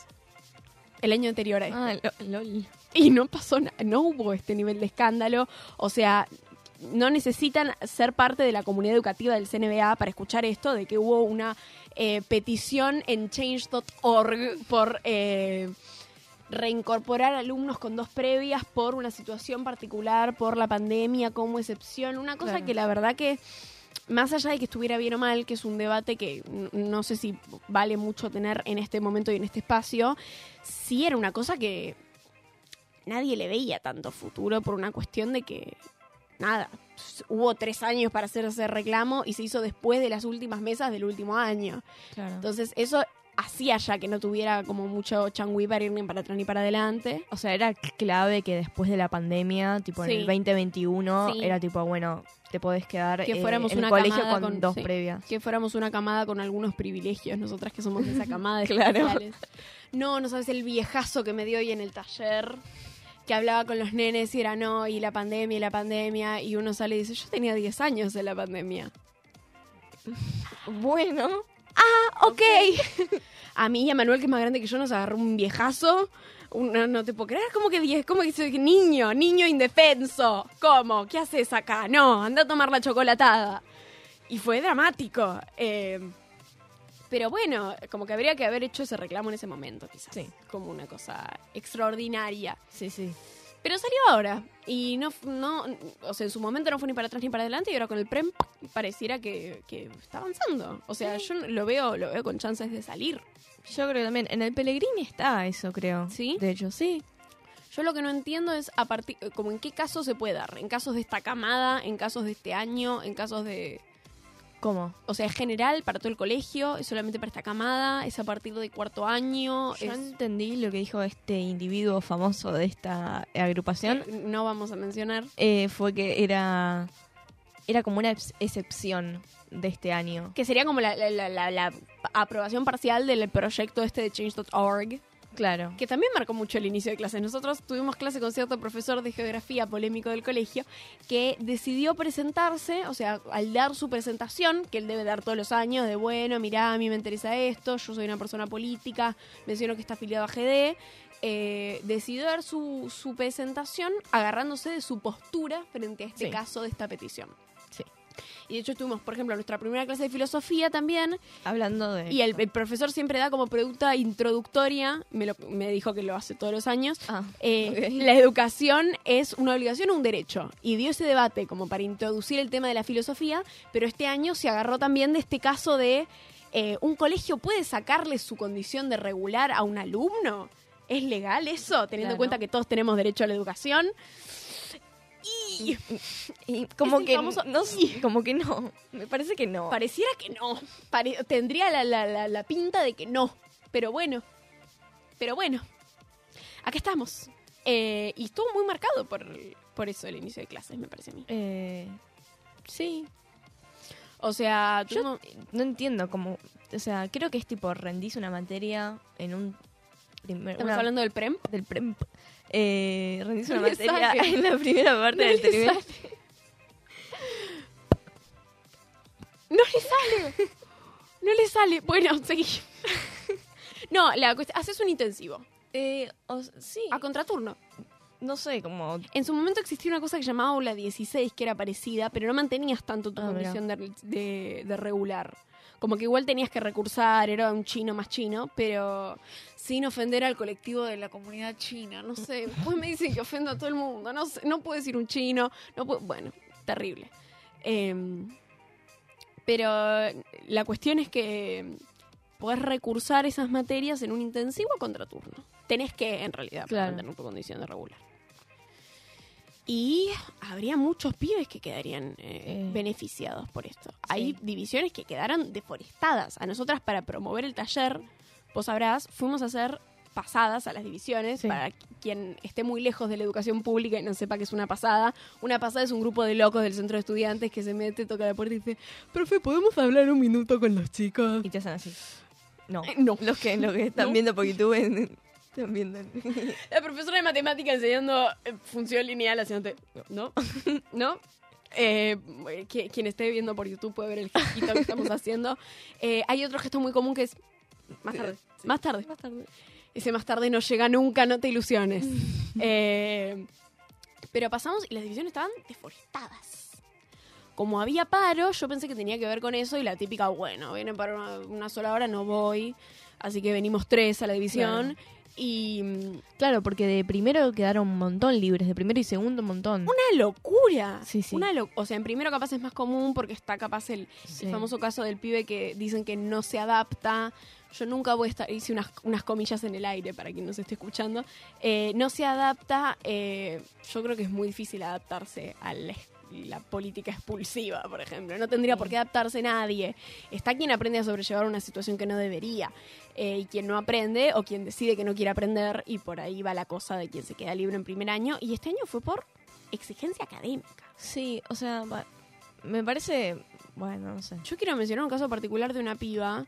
El año anterior a este. Ah, lo- lol. [laughs] Y no pasó nada, no hubo este nivel de escándalo. O sea, no necesitan ser parte de la comunidad educativa del CNBA para escuchar esto, de que hubo una eh, petición en change.org por eh, reincorporar alumnos con dos previas por una situación particular, por la pandemia como excepción. Una cosa Claro. que la verdad que, más allá de que estuviera bien o mal, que es un debate que no sé si vale mucho tener en este momento y en este espacio, sí era una cosa que nadie le veía tanto futuro por una cuestión de que, nada, hubo tres años para hacer ese reclamo y se hizo después de las últimas mesas del último año. Claro. Entonces eso hacía ya que no tuviera como mucho changüí para ir ni para atrás ni para adelante. O sea, era clave que después de la pandemia, tipo en el 2021, Sí. era tipo, bueno, te podés quedar Que eh, fuéramos en el colegio con, con- dos sí. previas. Que fuéramos una camada con algunos privilegios, nosotras que somos de esa camada de [laughs] Claro. No, no sabes el viejazo que me dio hoy en el taller, que hablaba con los nenes y era no, y la pandemia, y la pandemia, y uno sale y dice, yo tenía 10 años de la pandemia. Bueno, ok. a mí y a Manuel, que es más grande que yo, nos agarró un viejazo. Un- no te puedo creer, como que diez, como que dice que niño, niño indefenso. ¿Cómo? ¿Qué haces acá? No, anda a tomar la chocolatada. Y fue dramático. eh, pero bueno, como que habría que haber hecho ese reclamo en ese momento, quizás. Sí. Como una cosa extraordinaria. sí, sí. Pero salió ahora. Y no, no, o sea, en su momento no fue ni para atrás ni para adelante. Y ahora con el PREM pareciera que, que está avanzando. O sea, yo lo veo, lo veo con chances de salir. Yo creo que también. En el Pellegrini está eso, creo. ¿Sí? De hecho, sí. Yo lo que no entiendo es a partir, como en qué casos se puede dar. En casos de esta camada, en casos de este año, en casos de, ¿Cómo? o sea, es general para todo el colegio, es solamente para esta camada, es a partir de cuarto año, Yo es- entendí lo que dijo este individuo famoso de esta agrupación. eh, no vamos a mencionar. eh, fue que era, era como una ex- excepción de este año. Que sería como la- la- la aprobación parcial del proyecto este de Change.org, Claro. que también marcó mucho el inicio de clases. Nosotros tuvimos clase con cierto profesor de geografía polémico del colegio que decidió presentarse, o sea, al dar su presentación, que él debe dar todos los años, de bueno, mirá, a mí me interesa esto, yo soy una persona política, menciono que está afiliado a GD, eh, decidió dar su, su presentación agarrándose de su postura frente a este Sí. caso de esta petición. Y de hecho tuvimos, por ejemplo, nuestra primera clase de filosofía también, Hablando de... y el, el profesor siempre da como pregunta introductoria, me, lo- me dijo que lo hace todos los años, Ah, eh, la educación es una obligación o un derecho. Y dio ese debate como para introducir el tema de la filosofía, pero este año se agarró también de este caso de eh, un colegio puede sacarle su condición de regular a un alumno. ¿Es legal eso? Teniendo en cuenta que todos tenemos derecho a la educación. Y Y [laughs] como que no, sé, como que no. Me parece que no. pareciera que no. Pare- tendría la, la- la- la pinta de que no. Pero bueno. Pero bueno. Acá estamos. Eh, y estuvo muy marcado por, por eso el inicio de clases, me parece a mí. Eh, sí. O sea, Yo no entiendo cómo. O sea, creo que es tipo rendís una materia en un. Primer, estamos una- hablando del PREM. del prem. Eh, rendís una materia sale. [laughs] en la primera parte No del le trimestre. No le sale. No le sale. Bueno, seguí. No, la cuestión, haces un intensivo, Eh, o sí. a contraturno. No sé, como. En su momento existía una cosa que llamaba aula 16, que era parecida, pero no mantenías tanto tu Ah, condición de, de- de regular. Como que igual tenías que recursar, era un chino más chino, pero sin ofender al colectivo de la comunidad china. No sé, [laughs] después me dicen que ofendo a todo el mundo. No sé, no puedo decir un chino, no puedo- bueno, terrible. Em, pero la cuestión es que podés recursar esas materias en un intensivo a contraturno. Tenés que, en realidad, Claro. mantener tu condición de regular. Y habría muchos pibes que quedarían eh, beneficiados por esto. Hay divisiones que quedaron deforestadas. A nosotras, para promover el taller, vos sabrás, fuimos a hacer pasadas a las divisiones. Sí. Para quien esté muy lejos de la educación pública y no sepa qué es una pasada. Una pasada es un grupo de locos del centro de estudiantes que se mete, toca la puerta y dice, profe, ¿podemos hablar un minuto con los chicos? Y te hacen así. No. Eh, no. Los que, los que están [laughs] No. viendo por YouTube viendo. La profesora de matemática enseñando eh, función lineal haciéndote. ¿No? [laughs] ¿No? Eh, qui- quien esté viendo por YouTube puede ver el gestito que estamos [laughs] haciendo. Eh, hay otro gesto muy común que es. Más tarde. Más tarde. Más tarde. Ese más tarde no llega nunca, no te ilusiones. [laughs] Eh, pero pasamos y las divisiones estaban deforestadas. Como había paro, yo pensé que tenía que ver con eso y la típica, bueno, vienen para una, una sola hora, no voy. Así que venimos tres a la división. Y Claro, porque de primero quedaron un montón libres, de primero y segundo un montón. una locura. Sí, sí. Una lo- o sea, en primero capaz es más común porque está capaz el, Sí. el famoso caso del pibe que dicen que no se adapta. Yo nunca voy a estar, hice unas, unas comillas en el aire para quien nos esté escuchando. Eh, no se adapta, eh, yo creo que es muy difícil adaptarse a la, la política expulsiva, por ejemplo. No tendría por qué adaptarse nadie. Está quien aprende a sobrellevar una situación que no debería. eh, y quien no aprende o quien decide que no quiere aprender y por ahí va la cosa de quien se queda libre en primer año. Y este año fue por exigencia académica. Sí, o sea, me parece. Bueno, no sé. Yo quiero mencionar un caso particular de una piba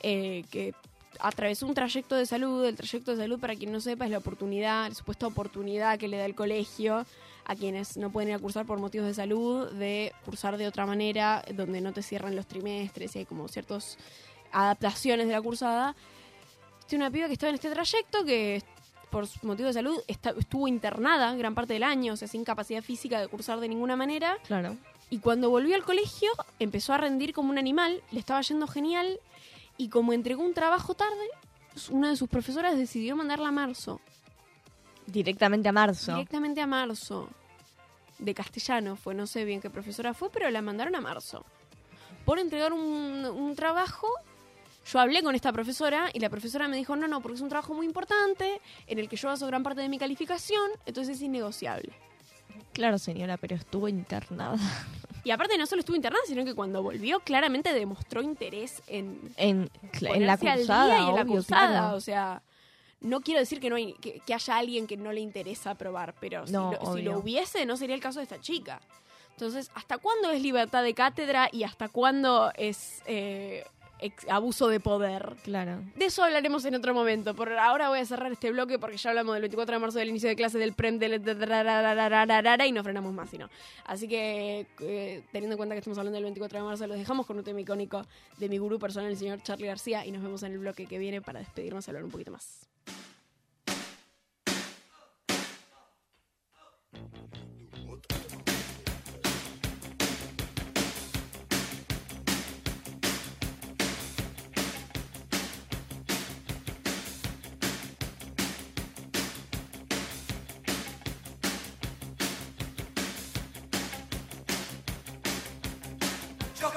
eh, que atravesó un trayecto de salud. El trayecto de salud, para quien no sepa, es la oportunidad, la supuesta oportunidad que le da el colegio a quienes no pueden ir a cursar por motivos de salud, de cursar de otra manera, donde no te cierran los trimestres y hay como ciertas adaptaciones de la cursada. Tiene una piba que estaba en este trayecto que por motivos de salud está- estuvo internada gran parte del año, o sea, sin capacidad física de cursar de ninguna manera. Claro. Y cuando volvió al colegio, empezó a rendir como un animal, le estaba yendo genial. Y como entregó un trabajo tarde, una de sus profesoras decidió mandarla a marzo. Directamente a marzo. Directamente a marzo. De castellano fue, no sé bien qué profesora fue, pero la mandaron a marzo. Por entregar un, un trabajo, yo hablé con esta profesora y la profesora me dijo, no, no, porque es un trabajo muy importante, en el que yo baso gran parte de mi calificación, entonces es innegociable. Claro, señora, pero estuvo internada. [laughs] Y aparte no solo estuvo internada, sino que cuando volvió claramente demostró interés en, En, la cursada, y en la cursada. claro. O sea, no quiero decir que no hay, que, que haya alguien que no le interesa probar, pero si, No, lo, si lo obvio. hubiese, no sería el caso de esta chica. Entonces, ¿hasta cuándo es libertad de cátedra y hasta cuándo es eh, abuso de poder? Claro. De eso hablaremos en otro momento. Por ahora voy a cerrar este bloque porque ya hablamos del 24 de marzo del inicio de clase del PREM del y no frenamos más, sino. Así que, eh, teniendo en cuenta que estamos hablando del 24 de marzo, los dejamos con un tema icónico de mi gurú personal, el señor Charlie García, y nos vemos en el bloque que viene para despedirnos y hablar un poquito más. Yo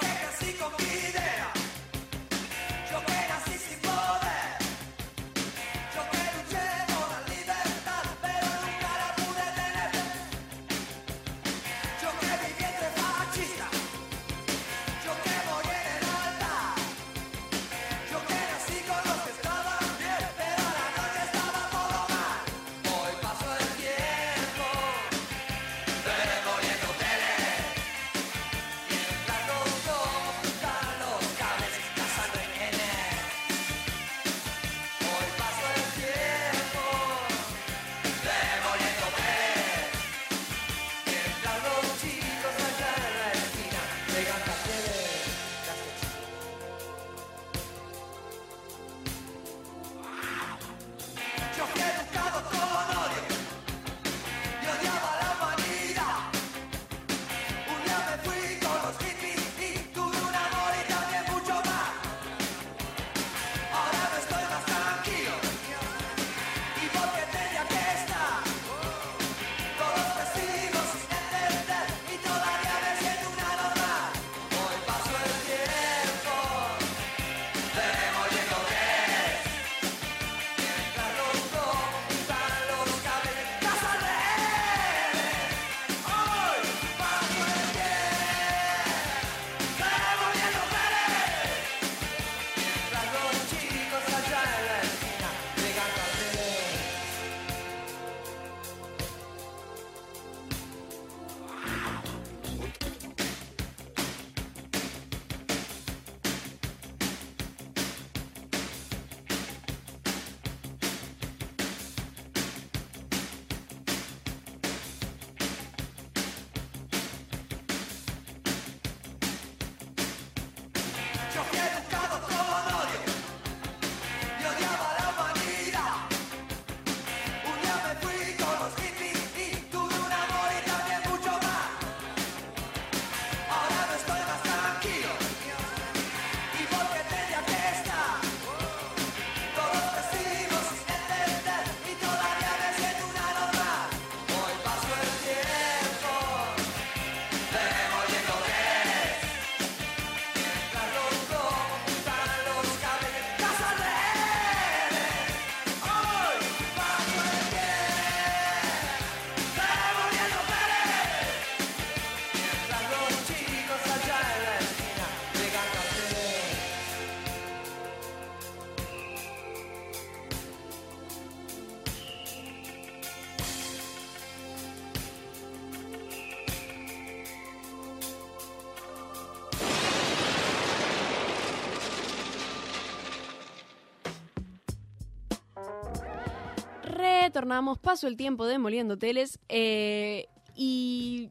retornamos, paso el tiempo demoliendo hoteles eh, y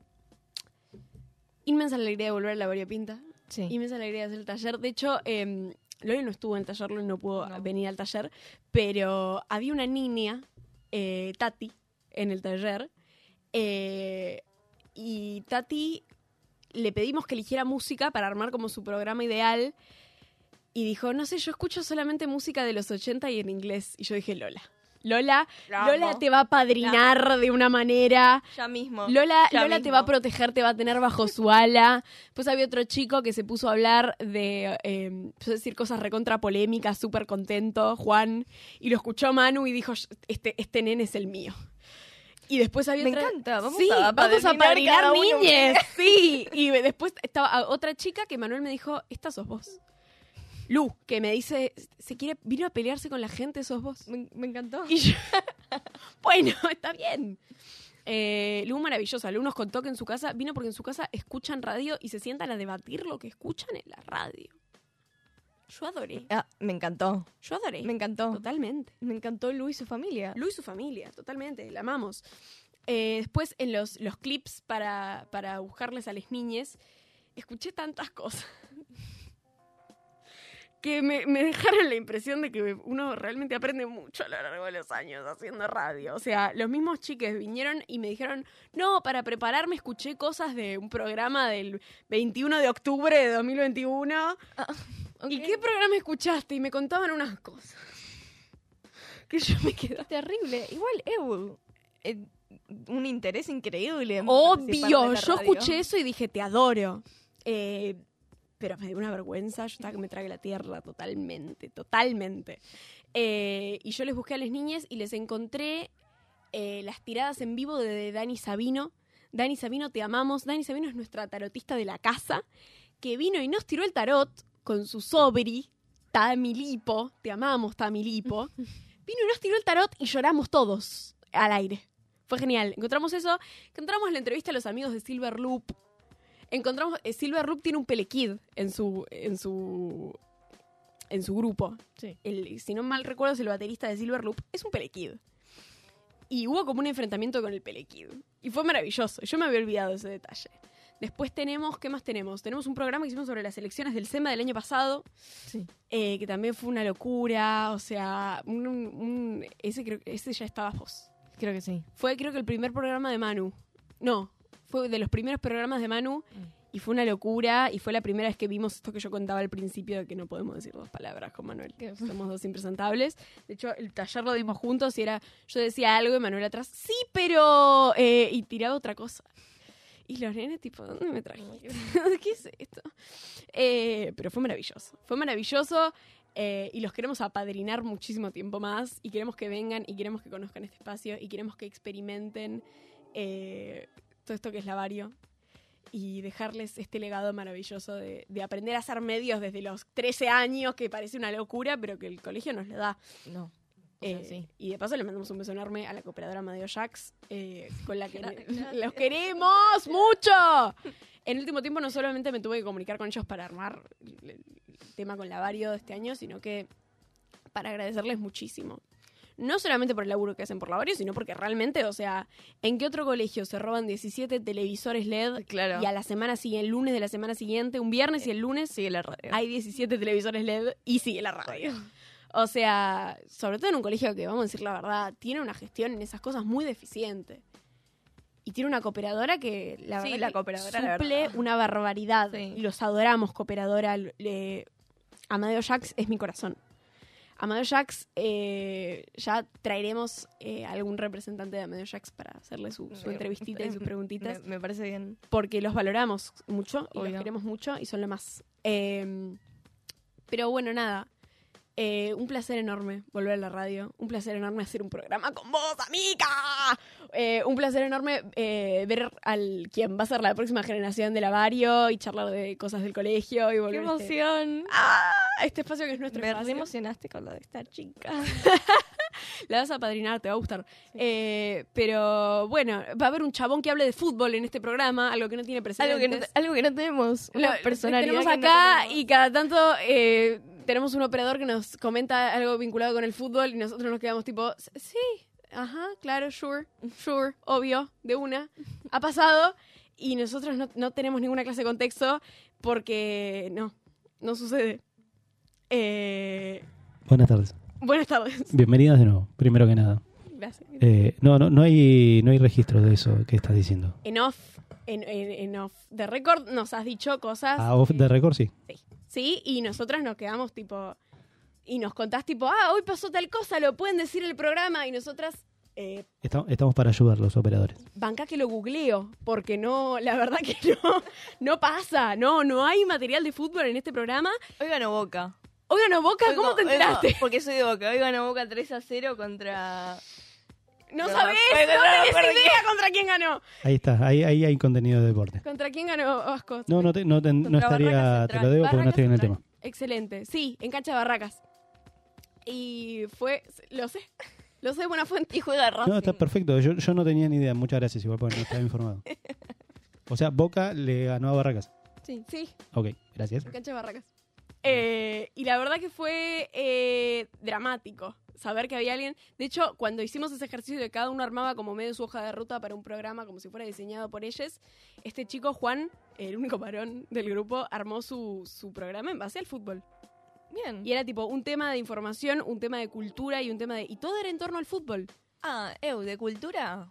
inmensa alegría de volver a la variopinta, Sí. inmensa alegría de hacer el taller. De hecho, eh, Loli no estuvo en el taller, Loli no pudo No. venir al taller, pero había una niña, eh, Tati, en el taller eh, y Tati le pedimos que eligiera música para armar como su programa ideal. Y dijo, no sé, yo escucho solamente música de los 80 y en inglés. Y yo dije, Lola. Lola, La Lola te va a padrinar de una manera. Ya mismo. Lola, Ya Lola te va a proteger, te va a tener bajo su ala. Después había otro chico que se puso a hablar de, eh, decir cosas recontra polémicas, súper contento, Juan. Y lo escuchó Manu y dijo, este, este nene es el mío. Y después había Me otra- encanta, vamos sí, a vamos a padrinar niñes. Sí, y después estaba otra chica que Manuel me dijo, esta sos vos. Lu, que me dice, se quiere, vino a pelearse con la gente, sos vos. Me, me encantó. Y yo, [laughs] bueno, está bien. Eh, Lu maravillosa. Lu nos contó que en su casa, vino porque en su casa escuchan radio y se sientan a debatir lo que escuchan en la radio. Yo adoré. Ah, me encantó. Yo adoré. Me encantó. Totalmente. Me encantó Lu y su familia. Lu y su familia, totalmente, la amamos. Eh, después, en los, los clips para, para buscarles a las niñes, escuché tantas cosas que me, me dejaron la impresión de que uno realmente aprende mucho a lo largo de los años haciendo radio. O sea, los mismos chiques vinieron y me dijeron, no, para prepararme escuché cosas de un programa del 21 de octubre de 2021. ¿Y Ok. qué programa escuchaste? Y me contaban unas cosas. Que yo me quedaba... Terrible. Igual, Ew. eh, un interés increíble. Obvio, yo escuché eso y dije, te adoro. Eh, pero me dio una vergüenza, yo estaba que me trague la tierra totalmente, totalmente. Eh, y yo les busqué a las niñas y les encontré eh, las tiradas en vivo de Dani Sabino. Dani Sabino, te amamos. Dani Sabino es nuestra tarotista de la casa, que vino y nos tiró el tarot con su sobri, Tamilipo. Te amamos, Tamilipo. [laughs] Vino y nos tiró el tarot y lloramos todos al aire. Fue genial. Encontramos eso. Encontramos la entrevista a los amigos de Silver Loop. Encontramos. eh, Silver Loop tiene un pelekid en su. en su. en su grupo. Sí. El- si no mal recuerdo, es el baterista de Silver Loop. Es un pelekid. Y hubo como un enfrentamiento con el pelekid. Y fue maravilloso. Yo me había olvidado ese detalle. Después tenemos, ¿qué más tenemos? Tenemos un programa que hicimos sobre las elecciones del SEMA del año pasado, Sí. eh, que también fue una locura. O sea, un- un- ese, creo, ese ya estabas vos. Creo que sí. Fue creo que el primer programa de Manu. No, fue de los primeros programas de Manu y fue una locura y fue la primera vez que vimos esto que yo contaba al principio de que no podemos decir dos palabras con Manuel. ¿Qué? Somos dos impresentables. De hecho, el taller lo dimos juntos y era yo decía algo y Manuel atrás, sí, pero... eh, y tiraba otra cosa. Y los nenes tipo, ¿dónde me trajiste? [laughs] ¿Qué es esto? Eh, pero fue maravilloso. Fue maravilloso eh, y los queremos apadrinar muchísimo tiempo más y queremos que vengan y queremos que conozcan este espacio y queremos que experimenten eh, todo esto que es Lavario y dejarles este legado maravilloso de, de aprender a hacer medios desde los 13 años, que parece una locura, pero que el colegio nos le da. No. Sea, Eh, sí. Y de paso le mandamos un beso enorme a la cooperadora Amadeo Jax, eh, con la que los queremos mucho. En el último tiempo no solamente me tuve que comunicar con ellos para armar el, el tema con Lavario de este año, sino que para agradecerles muchísimo. No solamente por el laburo que hacen por Lavario, sino porque realmente, o sea, ¿en qué otro colegio se roban 17 televisores LED Claro. y a la semana siguiente, el lunes de la semana siguiente, un viernes y el lunes Sigue la radio. hay 17 televisores LED y sigue la radio. O sea, sobre todo en un colegio que, vamos a decir la verdad, tiene una gestión en esas cosas muy deficiente. Y tiene una cooperadora que, la Sí, verdad, la cooperadora, la suple una barbaridad. Sí. Y los adoramos, cooperadora. Le- Amadeo Jax es mi corazón. Amadeo Jax, eh, ya traeremos eh, algún representante de Amadeo Jax para hacerle su, entrevistita y sus [laughs] preguntitas Me, me parece bien. porque los valoramos mucho y Obvio. los queremos mucho y son lo más. Eh, pero bueno, nada. Eh, un placer enorme volver a la radio. Un placer enorme hacer un programa con vos, amiga. Eh, un placer enorme eh, ver al quien va a ser la próxima generación de Lavario y charlar de cosas del colegio y ¡Qué volver a este, emoción! ¡Ah! a este espacio que es nuestro Me re espacio. emocionaste con lo de esta chica. [laughs] La vas a padrinar, te va a gustar. Pero bueno, va a haber un chabón que hable de fútbol en este programa, algo que no tiene precedentes. algo, que no, algo que no tenemos. Una Lo- personalidad tenemos que no acá tenemos. y cada tanto tenemos un operador que nos comenta algo vinculado con el fútbol y nosotros nos quedamos tipo, sí, Ajá, claro, sure, sure, obvio, de una. Ha pasado y nosotros no, no tenemos ninguna clase de contexto porque no, no sucede. Eh, Buenas tardes. buenas tardes. Bienvenidas de nuevo, primero que nada. Gracias. Eh, no, no, no hay, no hay registro de eso que estás diciendo. En off, en, en, en off de record nos has dicho cosas. Ah, off the record, sí. Sí, y nosotras nos quedamos tipo. Y nos contás tipo, ah, hoy pasó tal cosa, lo pueden decir el programa. Y nosotras, eh, Esta- Estamos para ayudar los operadores. banca que lo googleo, porque no, la verdad que no, no pasa, no, no hay material de fútbol en este programa. Hoy ganó Boca. Oigan, Boca, Hoy ¿cómo go- te hoy enteraste? Porque soy de Boca. Hoy ganó Boca 3 a 0 contra... No, No, sabés, no tenés idea contra quién ganó. Ahí está, ahí, ahí hay contenido de deporte. ¿Contra quién ganó Vasco? No, no, te- no, te- no estaría, te lo debo porque no estoy en el tema. Excelente, sí, en cancha de Barracas. Y fue, lo sé, [laughs] lo sé de buena fuente. Y juega Racing. No, está perfecto. Yo, yo no tenía ni idea. Muchas gracias, igual porque no estaba informado. [laughs] O sea, Boca le ganó a Barracas. Sí. Sí, Ok, gracias. cancha de Barracas. Eh, y la verdad que fue eh, dramático saber que había alguien. De hecho, cuando hicimos ese ejercicio de cada uno armaba como medio su hoja de ruta para un programa como si fuera diseñado por ellos, este chico Juan, el único varón del grupo, armó su, su programa en base al fútbol. Bien. Y era tipo un tema de información, un tema de cultura y un tema de... Y todo era en torno al fútbol. Ah, Eu, de cultura.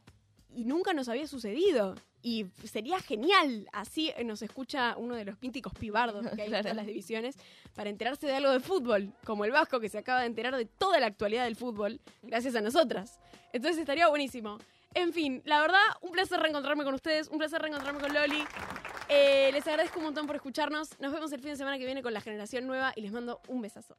Y nunca nos había sucedido. Y sería genial. Así nos escucha uno de los pínticos pibardos que hay en [laughs] todas las divisiones para enterarse de algo de fútbol. Como el Vasco que se acaba de enterar de toda la actualidad del fútbol gracias a nosotras. Entonces estaría buenísimo. En fin, la verdad, un placer reencontrarme con ustedes, un placer reencontrarme con Loli. Eh, les agradezco un montón por escucharnos. Nos vemos el fin de semana que viene con la generación nueva y les mando un besazo.